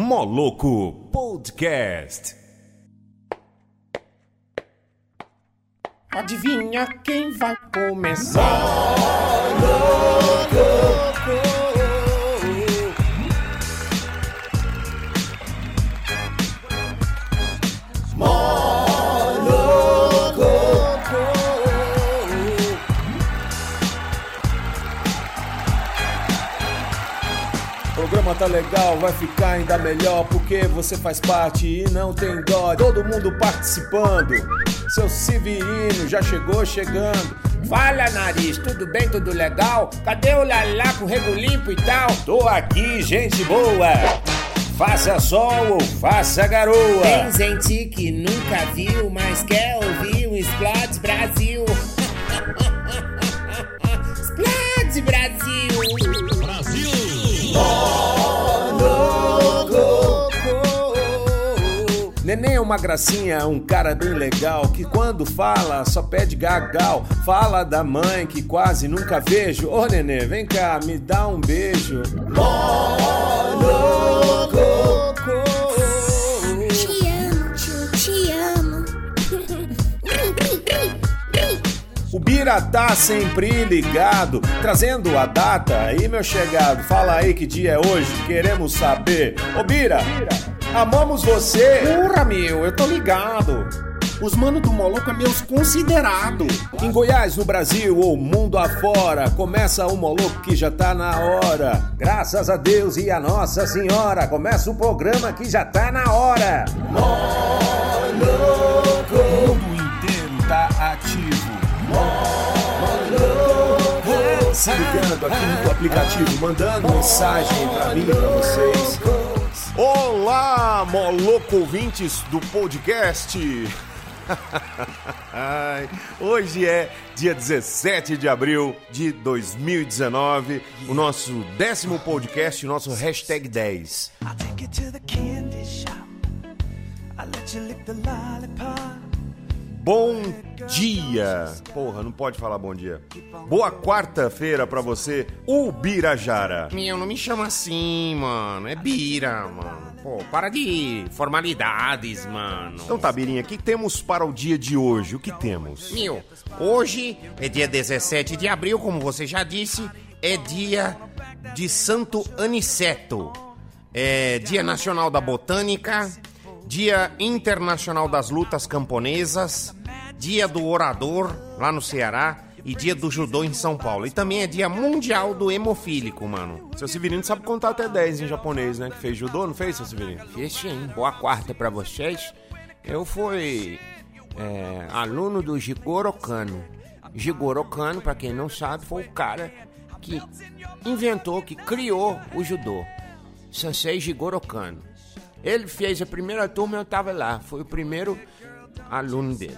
Moloco Podcast. Adivinha quem vai começar? O programa tá legal, vai ficar ainda melhor porque você faz parte e não tem dó. Todo mundo participando. Seu Severino já chegou chegando. Fala, nariz, tudo bem, tudo legal? Cadê o Lalá com rego limpo e tal? Tô aqui, gente boa. Faça sol ou faça garoa. Tem gente que nunca viu, mas quer ouvir o Explode Brasil. Uma gracinha, um cara bem legal que quando fala só pede gagal. Fala da mãe que quase nunca vejo. Ô nenê, vem cá, me dá um beijo. Te amo, tio, te amo. O Bira tá sempre ligado, trazendo a data. Aí, meu chegado, fala aí que dia é hoje, queremos saber. Ô Bira, amamos você. Porra, meu, eu tô ligado. Os mano do Moloco é meus considerado. Em Goiás, no Brasil ou mundo afora, começa o Moloco que já tá na hora. Graças a Deus e a Nossa Senhora, começa o programa que já tá na hora. O mundo inteiro tá ativo. Se ligando aqui no aplicativo, mandando mensagem pra mim, pra vocês. Olá, Moloco ouvintes do podcast. Hoje é dia 17 de abril de 2019, o nosso décimo podcast, o nosso hashtag 10. I'll take you to the candy shop. I'll let you lick the lollipop. Bom dia! Porra, não pode falar bom dia. Boa quarta-feira pra você, Ubirajara. Meu, não me chama assim, mano. É Bira, mano. Pô, para de formalidades, mano. Então tá, Birinha, o que temos para o dia de hoje? O que temos? Meu, hoje é dia 17 de abril, como você já disse, é dia de Santo Aniceto. É dia nacional da botânica, dia internacional das lutas camponesas, dia do orador lá no Ceará e dia do judô em São Paulo. E também é dia mundial do hemofílico, mano. Seu Severino sabe contar até 10 em japonês, né? Que fez judô, não fez, seu Severino? Fiz sim. Boa quarta pra vocês. Eu fui é, aluno do Jigoro Kano. Jigoro Kano, pra quem não sabe, foi o cara que inventou, que criou o judô. Sensei Jigoro Kano. Ele fez a primeira turma, eu tava lá. Foi o primeiro aluno dele.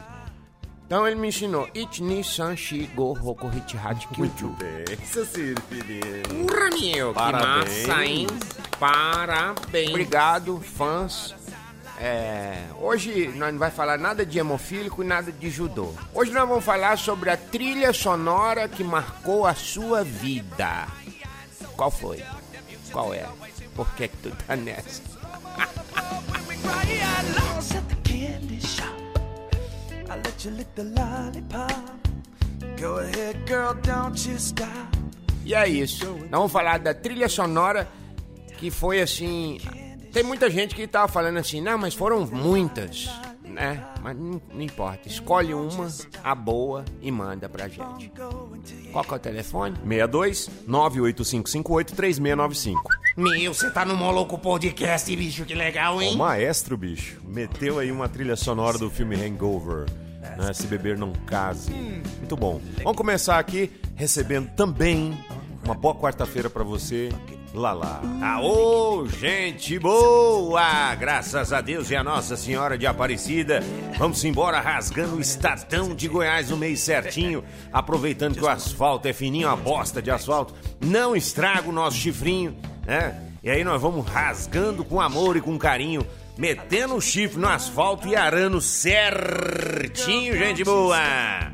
Então ele me ensinou Ichni San Shi Go Hoku Hichihachi Kyuju. bem, seu. Porra, meu, Parabéns. que massa, hein? Parabéns. Obrigado, fãs. É, hoje nós não vai falar nada de hemofílico e nada de judô. Hoje nós vamos falar sobre a trilha sonora que marcou a sua vida. Qual foi? Qual é? Por que, que tu tá nessa? let you lick the lollipop. Go ahead, girl, don't you stop. E é isso. Nós vamos falar da trilha sonora que foi assim. Tem muita gente que tava falando assim, não, mas foram muitas, né? Mas não, não importa. Escolhe uma, a boa, e manda pra gente. Qual que é o telefone? 62 98558 3695. Meu, você tá no Moloco Podcast, bicho, que legal, O hein? maestro, bicho, meteu aí uma trilha sonora do filme Hangover. Né? Se beber não case. Muito bom. Vamos começar aqui recebendo também uma boa quarta-feira pra você, Lala. Aô, gente boa! Graças a Deus e a Nossa Senhora de Aparecida. Vamos embora rasgando o estadão de Goiás no mês certinho, aproveitando que o asfalto é fininho, a bosta de asfalto. Não estraga o nosso chifrinho, né? E aí nós vamos rasgando com amor e com carinho, metendo o chifre no asfalto e arando certinho, gente boa.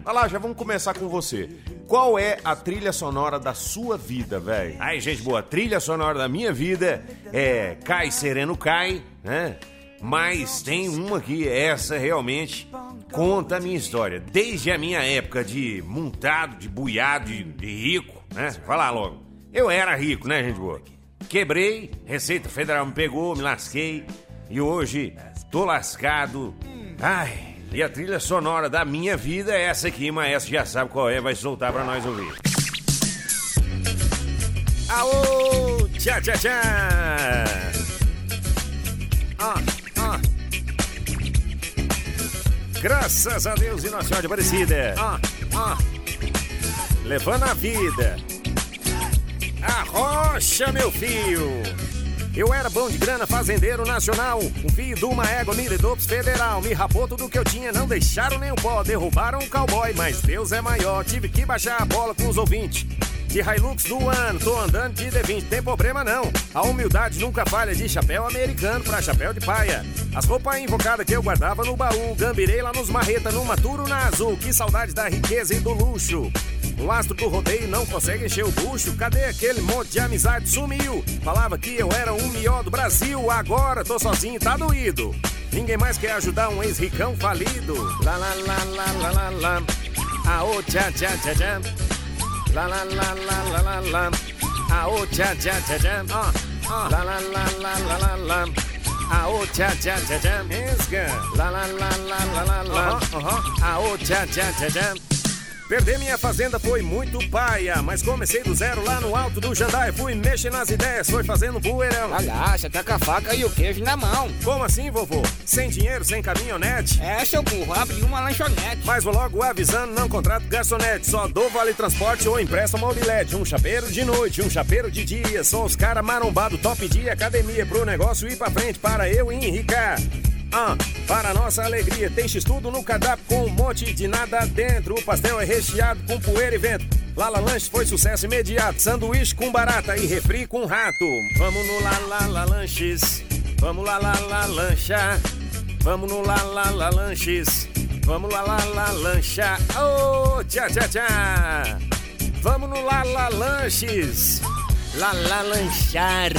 Olha lá, já vamos começar com você. Qual é a trilha sonora da sua vida, velho? Ai, gente boa, a trilha sonora da minha vida é Cai Sereno Cai, né? Mas tem uma que essa realmente conta a minha história. Desde a minha época de montado, de buiado, de, de rico, né? Falar logo. Eu era rico, né, gente boa? Quebrei, Receita Federal me pegou, me lasquei e hoje tô lascado. Ai, e a trilha sonora da minha vida é essa aqui, maestro já sabe qual é, vai soltar pra nós ouvir. Aô, tchá, tchá, tchá. Ah, ah. Graças a Deus e Nossa Senhora de Aparecida. Ah, ah. Levando a vida. Arrocha, meu filho. Eu era bom de grana, fazendeiro nacional. Um filho de uma égua, Miridops federal. Me rapou tudo que eu tinha, não deixaram nem o pó. Derrubaram o cowboy, mas Deus é maior. Tive que baixar a bola com os ouvintes. De Hilux do ano, tô andando de D20, tem problema não. A humildade nunca falha de chapéu americano pra chapéu de paia. As roupas invocadas que eu guardava no baú, gambirei lá nos marreta, no maturo na azul. Que saudade da riqueza e do luxo. O astro do rodeio não consegue encher o bucho. Cadê aquele monte de amizade? Sumiu. Falava que eu era o melhor do Brasil. Agora tô sozinho, tá doído. Ninguém mais quer ajudar um ex-ricão falido. Lá, lá, lá, lá, lá, lá, lá. Aô, tchá, tchá, tchá, tchá. Lá, lá, lá, lá, lá, lá, lá. Aô, tchá, tchá, tchá, tchá. Ah, ah. Lá, lá, lá, lá, lá, lá, lá. Aô, tchá, tchá, tchá, tchá. Esca. Lá, lá, lá, lá, lá, lá, lá. Aô, tchá, tchá, tchá, tchá. Perder minha fazenda foi muito paia, mas comecei do zero lá no alto do Jandai. Fui mexer nas ideias, foi fazendo bueirão. Agacha, tá com a faca e o queijo na mão. Como assim, vovô? Sem dinheiro, sem caminhonete? É, seu burro, abri uma lanchonete. Mas vou logo avisando, não contrato garçonete. Só dou vale transporte ou empresto mobilete. Um chapeiro de noite, um chapeiro de dia. São os cara marombado, top de academia. Pro negócio ir pra frente, para eu enricar. Ah, para nossa alegria, tem x-tudo no cardápio com um monte de nada dentro. O pastel é recheado com poeira e vento. Lala Lanche foi sucesso imediato. Sanduíche com barata e refri com rato. Vamos no Lala la, Lanches. Vamos lá, lá, lá, lancha. Vamos no Lala la, la, Lanches. Vamos lá, lá, lá, lancha. Oh, tchá, tchá, tchá. Vamos no Lala Lanches. Lá, lá, lanchar.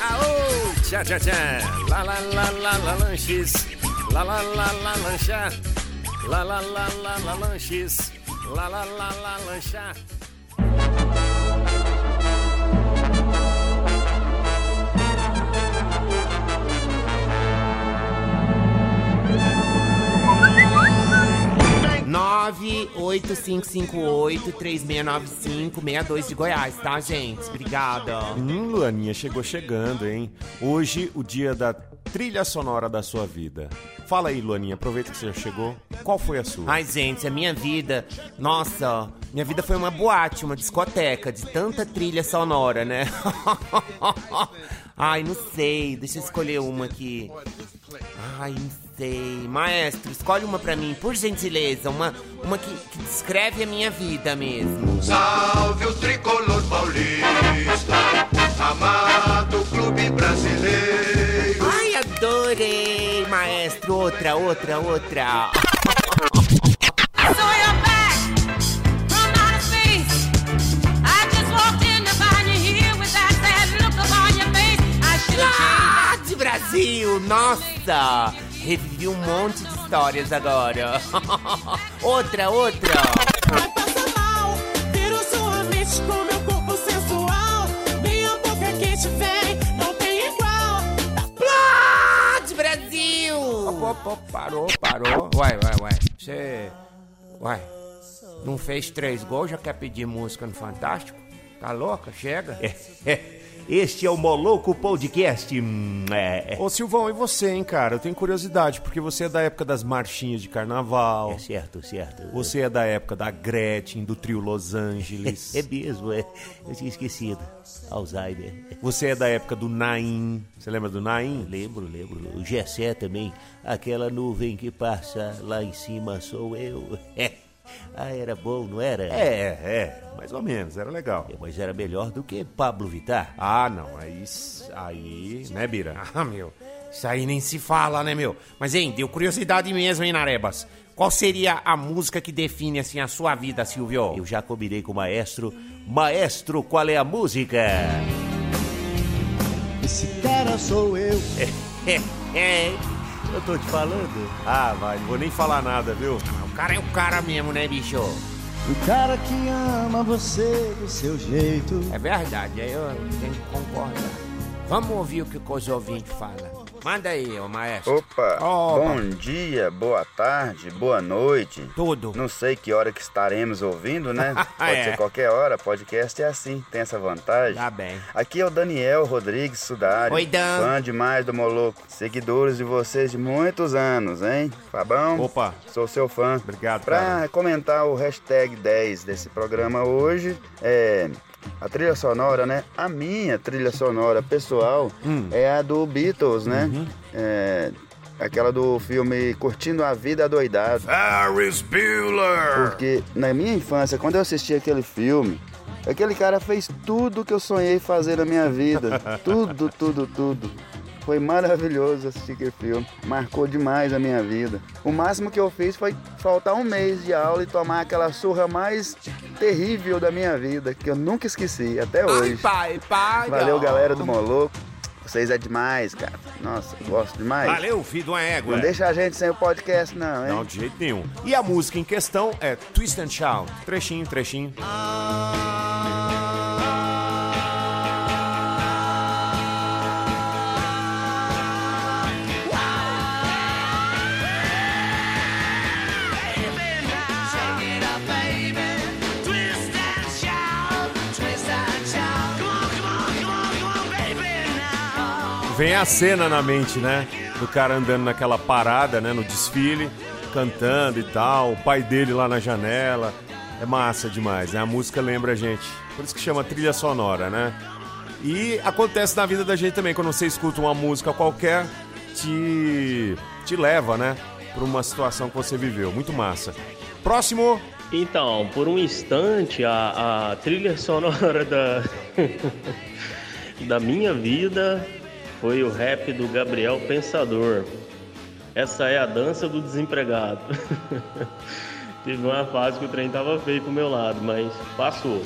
Aô, tchá, tchá, tchá. Lá, lá, lá, lá, lá, lanches. Lá, lá, lá, lá, lancha. Lá, lá, lá, lá, lá, lanches. Lá, lá, lá, lá, lancha. 98558-3695-62 de Goiás, tá, gente? Obrigada. Hum, Luaninha, chegou chegando, hein? Hoje, o dia da trilha sonora da sua vida. Fala aí, Luaninha, aproveita que você já chegou. Qual foi a sua? Ai, gente, a minha vida. Nossa, minha vida foi uma boate, uma discoteca de tanta trilha sonora, né? Ai, não sei. Deixa eu escolher uma aqui. Ai, não sei. Maestro, escolhe uma pra mim, por gentileza. Uma, uma que, que descreve a minha vida mesmo. Salve o tricolor paulista, amado clube brasileiro. Ai, adorei, maestro. Outra, outra, outra. Ah, de Brasil! Nossa! Revivi um monte de histórias agora. outra, outra. Vai passar mal, viro sua mente com meu corpo sensual. Minha boca quente vem, não tem igual. Ah, de Brasil! Pô, pô, parou, parou. Uai, uai, uai. Você. Uai. Não fez três gols, já quer pedir música no Fantástico? Tá louca? Chega. Este é o Moloco Podcast. É. Ô Silvão, e você, hein, cara? Eu tenho curiosidade, porque você é da época das marchinhas de carnaval. Certo, certo. Você é da época da Gretchen, do trio Los Angeles. É mesmo, é. Eu tinha esquecido. Alzheimer. Você é da época do Naim. Você lembra do Naim? Lembro, lembro. O Gessé também. Aquela nuvem que passa lá em cima sou eu. É. Ah, era bom, não era? É, é, mais ou menos, era legal. É, Mas era melhor do que Pablo Vittar. Ah, não, aí, aí, né, Bira? Ah, meu. Isso aí nem se fala, né, meu? Mas, hein, deu curiosidade mesmo, hein, Narebas? Qual seria a música que define assim a sua vida, Silvio? Eu já combinei com o maestro. Maestro, qual é a música? Esse cara sou eu. Eu tô te falando. Ah, vai, não vou nem falar nada, viu? O cara é o cara mesmo, né, bicho? O cara que ama você do seu jeito. É verdade, aí eu tenho que concordar. Vamos ouvir o que os ouvintes falam. Manda aí, ô maestro. Opa, Opa. bom dia, boa tarde, boa noite. Tudo. Não sei que hora que estaremos ouvindo, né? Pode É. ser qualquer hora, podcast é assim, tem essa vantagem. Tá bem. Aqui é o Daniel Rodrigues Sudari. Oi, Dan. Fã demais do Moloco. Seguidores de vocês de muitos anos, hein? Fabão? Opa. Sou seu fã. Obrigado, Pra cara. comentar o hashtag 10 desse programa hoje, é. A trilha sonora, né? A minha trilha sonora pessoal Hum. é a do Beatles, né? Uhum. É. Aquela do filme Curtindo a Vida Doidado. Ferris Bueller! Porque na minha infância, quando eu assisti aquele filme, aquele cara fez tudo que eu sonhei fazer na minha vida. tudo, tudo, tudo. Foi maravilhoso assistir aquele filme. Marcou demais a minha vida. O máximo que eu fiz foi faltar um mês de aula e tomar aquela surra mais terrível da minha vida, que eu nunca esqueci, até hoje. pai, pai. Valeu, galera do Moloco. Vocês é demais, cara. Nossa, eu gosto demais. Valeu, filho de uma égua. Não deixa a gente sem o podcast, não, hein? Não, de jeito nenhum. E a música em questão é Twist and Shout. Trechinho, trechinho. Vem a cena na mente, né? Do cara andando naquela parada, né? No desfile, cantando e tal. O pai dele lá na janela. É massa demais, né? A música lembra a gente. Por isso que chama trilha sonora, né? E acontece na vida da gente também. Quando você escuta uma música qualquer, te, te leva, né? Pra uma situação que você viveu. Muito massa. Próximo. Então, por um instante, a, a trilha sonora da, da minha vida foi o rap do Gabriel Pensador. Essa é a dança do desempregado. Teve uma fase que o trem tava feio pro meu lado, mas passou.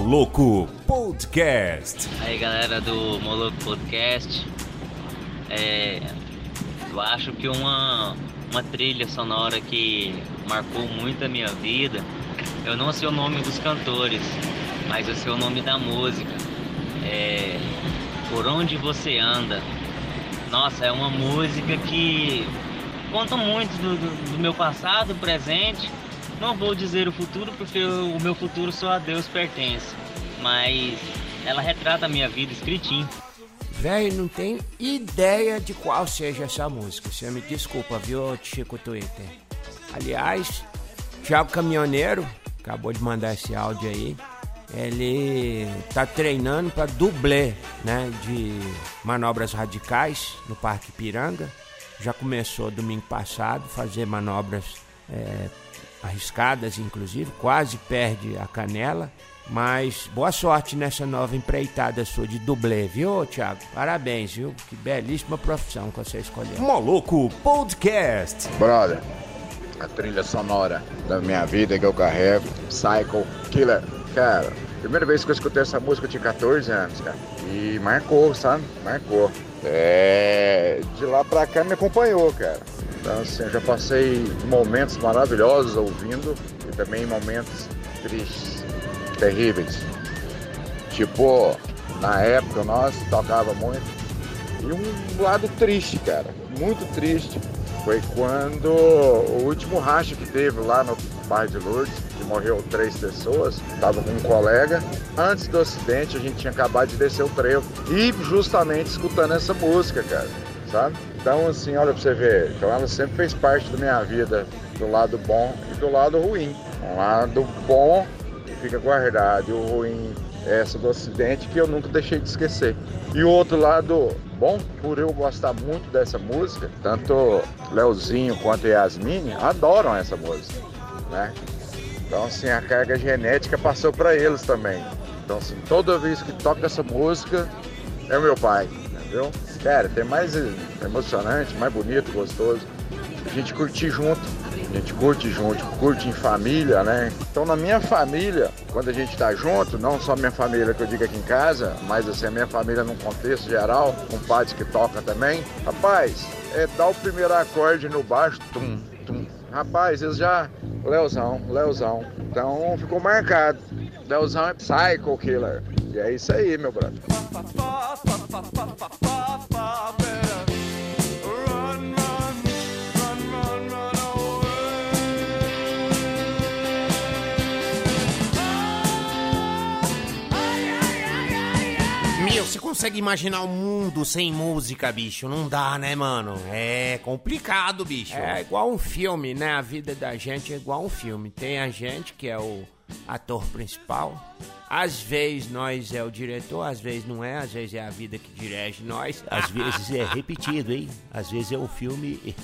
Moloco Podcast. Aí galera do Moloco Podcast, é, eu acho que uma, uma trilha sonora que marcou muito a minha vida, eu não sei o nome dos cantores, mas eu sei o nome da música. É, Por Onde Você Anda. Nossa, é uma música que conta muito do, do- do meu passado, presente. Não vou dizer o futuro porque o meu futuro só a Deus pertence. Mas ela retrata a minha vida escritinho. Velho, não tem ideia de qual seja essa música. Você me desculpa, viu, Chico Twitter? Aliás, Thiago Caminhoneiro acabou de mandar esse áudio aí. Ele tá treinando para dublê, né, de manobras radicais no Parque Piranga. Já começou domingo passado fazer manobras é, arriscadas, inclusive, quase perde a canela. Mas boa sorte nessa nova empreitada sua de dublê, viu, Thiago? Parabéns, viu? Que belíssima profissão que você escolheu. Moloco Podcast. Brother, a trilha sonora da minha vida que eu carrego, Psycho Killer. Cara, primeira vez que eu escutei essa música eu tinha 14 anos, cara. E marcou, sabe? Marcou. É. De lá pra cá me acompanhou, cara. Então, assim, eu já passei momentos maravilhosos ouvindo e também momentos tristes, terríveis. Tipo, na época nós tocava muito. E um lado triste, cara, muito triste, foi quando o último racha que teve lá no bairro de Lourdes, que morreu três pessoas, tava com um colega. Antes do acidente, a gente tinha acabado de descer o trevo e justamente escutando essa música, cara, sabe? Então, assim, olha pra você ver, então ela sempre fez parte da minha vida, do lado bom e do lado ruim. Um lado bom fica guardado e o ruim é essa do acidente que eu nunca deixei de esquecer. E o outro lado bom, por eu gostar muito dessa música, tanto Leozinho quanto Yasmine adoram essa música, né? Então assim, a carga genética passou para eles também. Então assim, toda vez que toca essa música, é meu pai, entendeu? Cara, tem mais emocionante, mais bonito, gostoso. A gente curtir junto, a gente curte junto, curte em família, né? Então na minha família, quando a gente tá junto, não só minha família que eu digo aqui em casa, mas assim, a minha família num contexto geral, com padres que toca também, rapaz, é dar o primeiro acorde no baixo, tum, tum. Rapaz, eles já. Leozão, Leozão. Então ficou marcado. Leozão é Psycho Killer. E é isso aí, meu brother. Meu, você consegue imaginar um mundo sem música, bicho? Não dá, né, mano? É complicado, bicho. É igual um filme, né? A vida da gente é igual um filme. Tem a gente que é o ator principal. Às vezes nós é o diretor, às vezes não é, às vezes é a vida que dirige nós. Às vezes é repetido, hein? Às vezes é um filme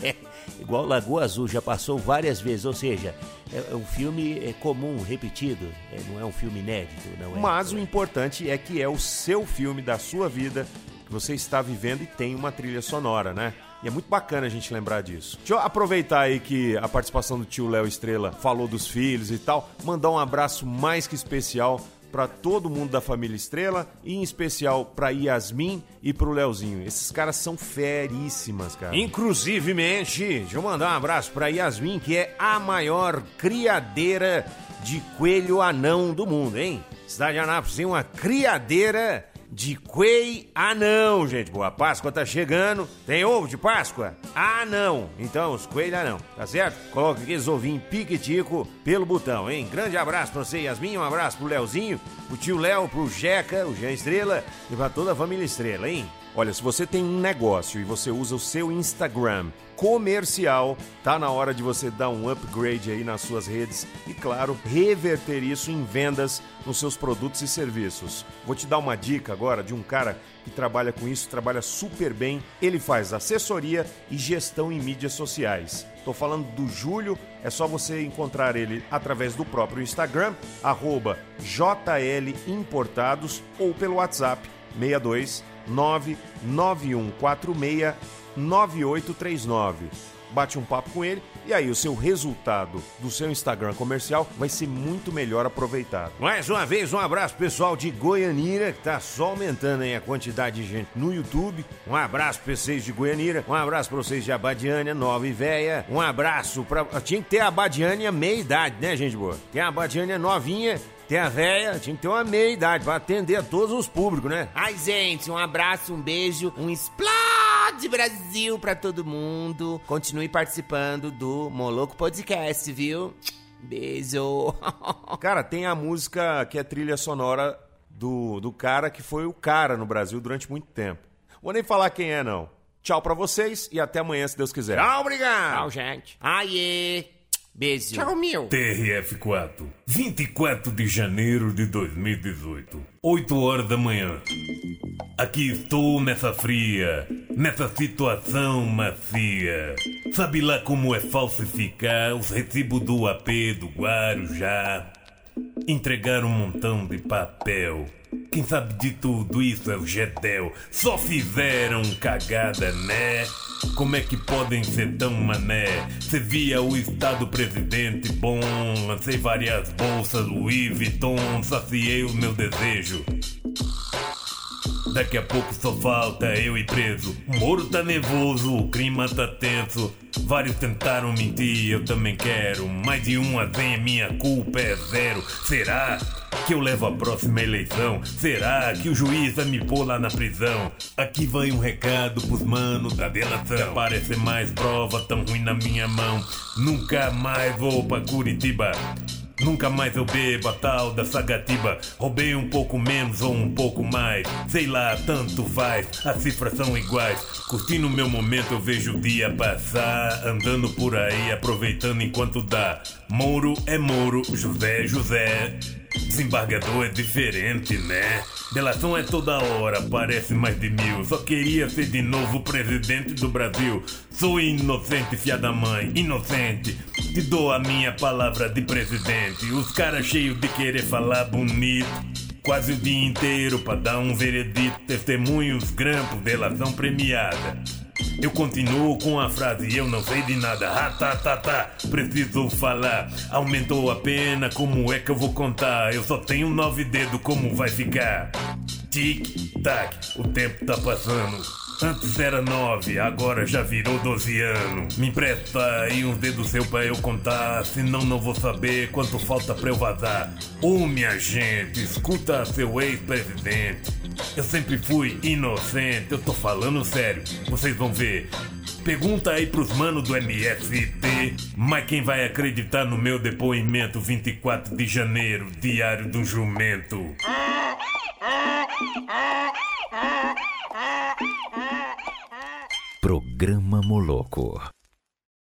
igual Lagoa Azul, já passou várias vezes, ou seja, é um filme é, comum, repetido, é, não é um filme inédito, não é? Mas o importante é que é o seu filme da sua vida que você está vivendo e tem uma trilha sonora, né? E é muito bacana a gente lembrar disso. Deixa eu aproveitar aí que a participação do tio Léo Estrela falou dos filhos e tal, mandar um abraço mais que especial para todo mundo da família Estrela e em especial para Yasmin e pro Leozinho. Esses caras são feríssimas, cara. Inclusivemente, deixa eu mandar um abraço para Yasmin, que é a maior criadeira de coelho anão do mundo, hein? Cidade de Anápolis tem uma criadeira de coelho anão, gente. Boa Páscoa tá chegando. Tem ovo de Páscoa? Ah, não. Então, os coelhos anão, tá certo? Coloca aqueles ovinhos piquitico pelo botão, hein? Grande abraço pra você, Yasmin. Um abraço pro Leozinho, pro tio Léo, pro Jeca, o Jean Estrela e pra toda a família Estrela, hein? Olha, se você tem um negócio e você usa o seu Instagram comercial, tá na hora de você dar um upgrade aí nas suas redes e, claro, reverter isso em vendas nos seus produtos e serviços. Vou te dar uma dica agora de um cara que trabalha com isso, trabalha super bem. Ele faz assessoria e gestão em mídias sociais. Tô falando do Júlio, é só você encontrar ele através do próprio Instagram, JLimportados ou pelo WhatsApp 62 99146 9839. Bate um papo com ele e aí o seu resultado do seu Instagram comercial vai ser muito melhor aproveitado. Mais uma vez, um abraço pessoal de Goianira, que tá só aumentando aí a quantidade de gente no YouTube. Um abraço pra vocês de Goianira, um abraço pra vocês de Abadiânia, Nova e Véia. Um abraço pra. Tinha que ter a Abadiânia meia idade, né, gente boa? Tem a Abadiânia novinha tem a véia, tinha que ter uma meia idade pra atender a todos os públicos, né? Ai, gente, um abraço, um beijo, um explode Brasil pra todo mundo. Continue participando do Moloco Podcast, viu? Beijo. Cara, tem a música que é trilha sonora do, do cara que foi o cara no Brasil durante muito tempo. Vou nem falar quem é, não. Tchau pra vocês e até amanhã, se Deus quiser. Tchau, obrigado. Tchau, gente. Aie. Beijo. Tchau, meu. TRF4, 24 de janeiro de 2018, 8 horas da manhã. Aqui estou nessa fria, nessa situação macia. Sabe lá como é falsificar os recibos do AP do Guarujá? Entregar um montão de papel. Quem sabe de tudo isso é o Gedel. Só fizeram cagada, né? Como é que podem ser tão mané? Cê via o estado presidente bom, lancei várias bolsas Louis Vuitton, saciei o meu desejo. Daqui a pouco só falta eu e preso. O Moro tá nervoso, o clima tá tenso. Vários tentaram mentir, eu também quero. Mais de uma vem, minha culpa é zero. Será que eu levo a próxima eleição? Será que o juiz vai me pôr lá na prisão? Aqui vai um recado pros manos da delação. Se aparecer mais prova tão ruim na minha mão, nunca mais vou pra Curitiba. Nunca mais eu bebo a tal da sagatiba. Roubei um pouco menos ou um pouco mais. Sei lá, tanto faz, as cifras são iguais. Curtindo meu momento, eu vejo o dia passar. Andando por aí, aproveitando enquanto dá. Moro é Moro, José é José. Desembargador é diferente, né? Delação é toda hora, parece mais de mil. Só queria ser de novo presidente do Brasil. Sou inocente, fia da mãe, inocente. Te dou a minha palavra de presidente. Os caras cheios de querer falar bonito. Quase o dia inteiro pra dar um veredito. Testemunhos, grampos, delação premiada. Eu continuo com a frase, eu não sei de nada. Ah, tá, tá, tá. Preciso falar. Aumentou a pena, como é que eu vou contar? Eu só tenho nove dedos, como vai ficar? Tic-tac, o tempo tá passando. Antes era nove, agora já virou 12 anos. Me empresta aí uns dedos seu pra eu contar, senão não vou saber quanto falta pra eu vazar. Ô minha gente, escuta seu ex-presidente. Eu sempre fui inocente, eu tô falando sério, vocês vão ver. Pergunta aí pros manos do MST, mas quem vai acreditar no meu depoimento 24 de janeiro, diário do jumento? Programa Moloco.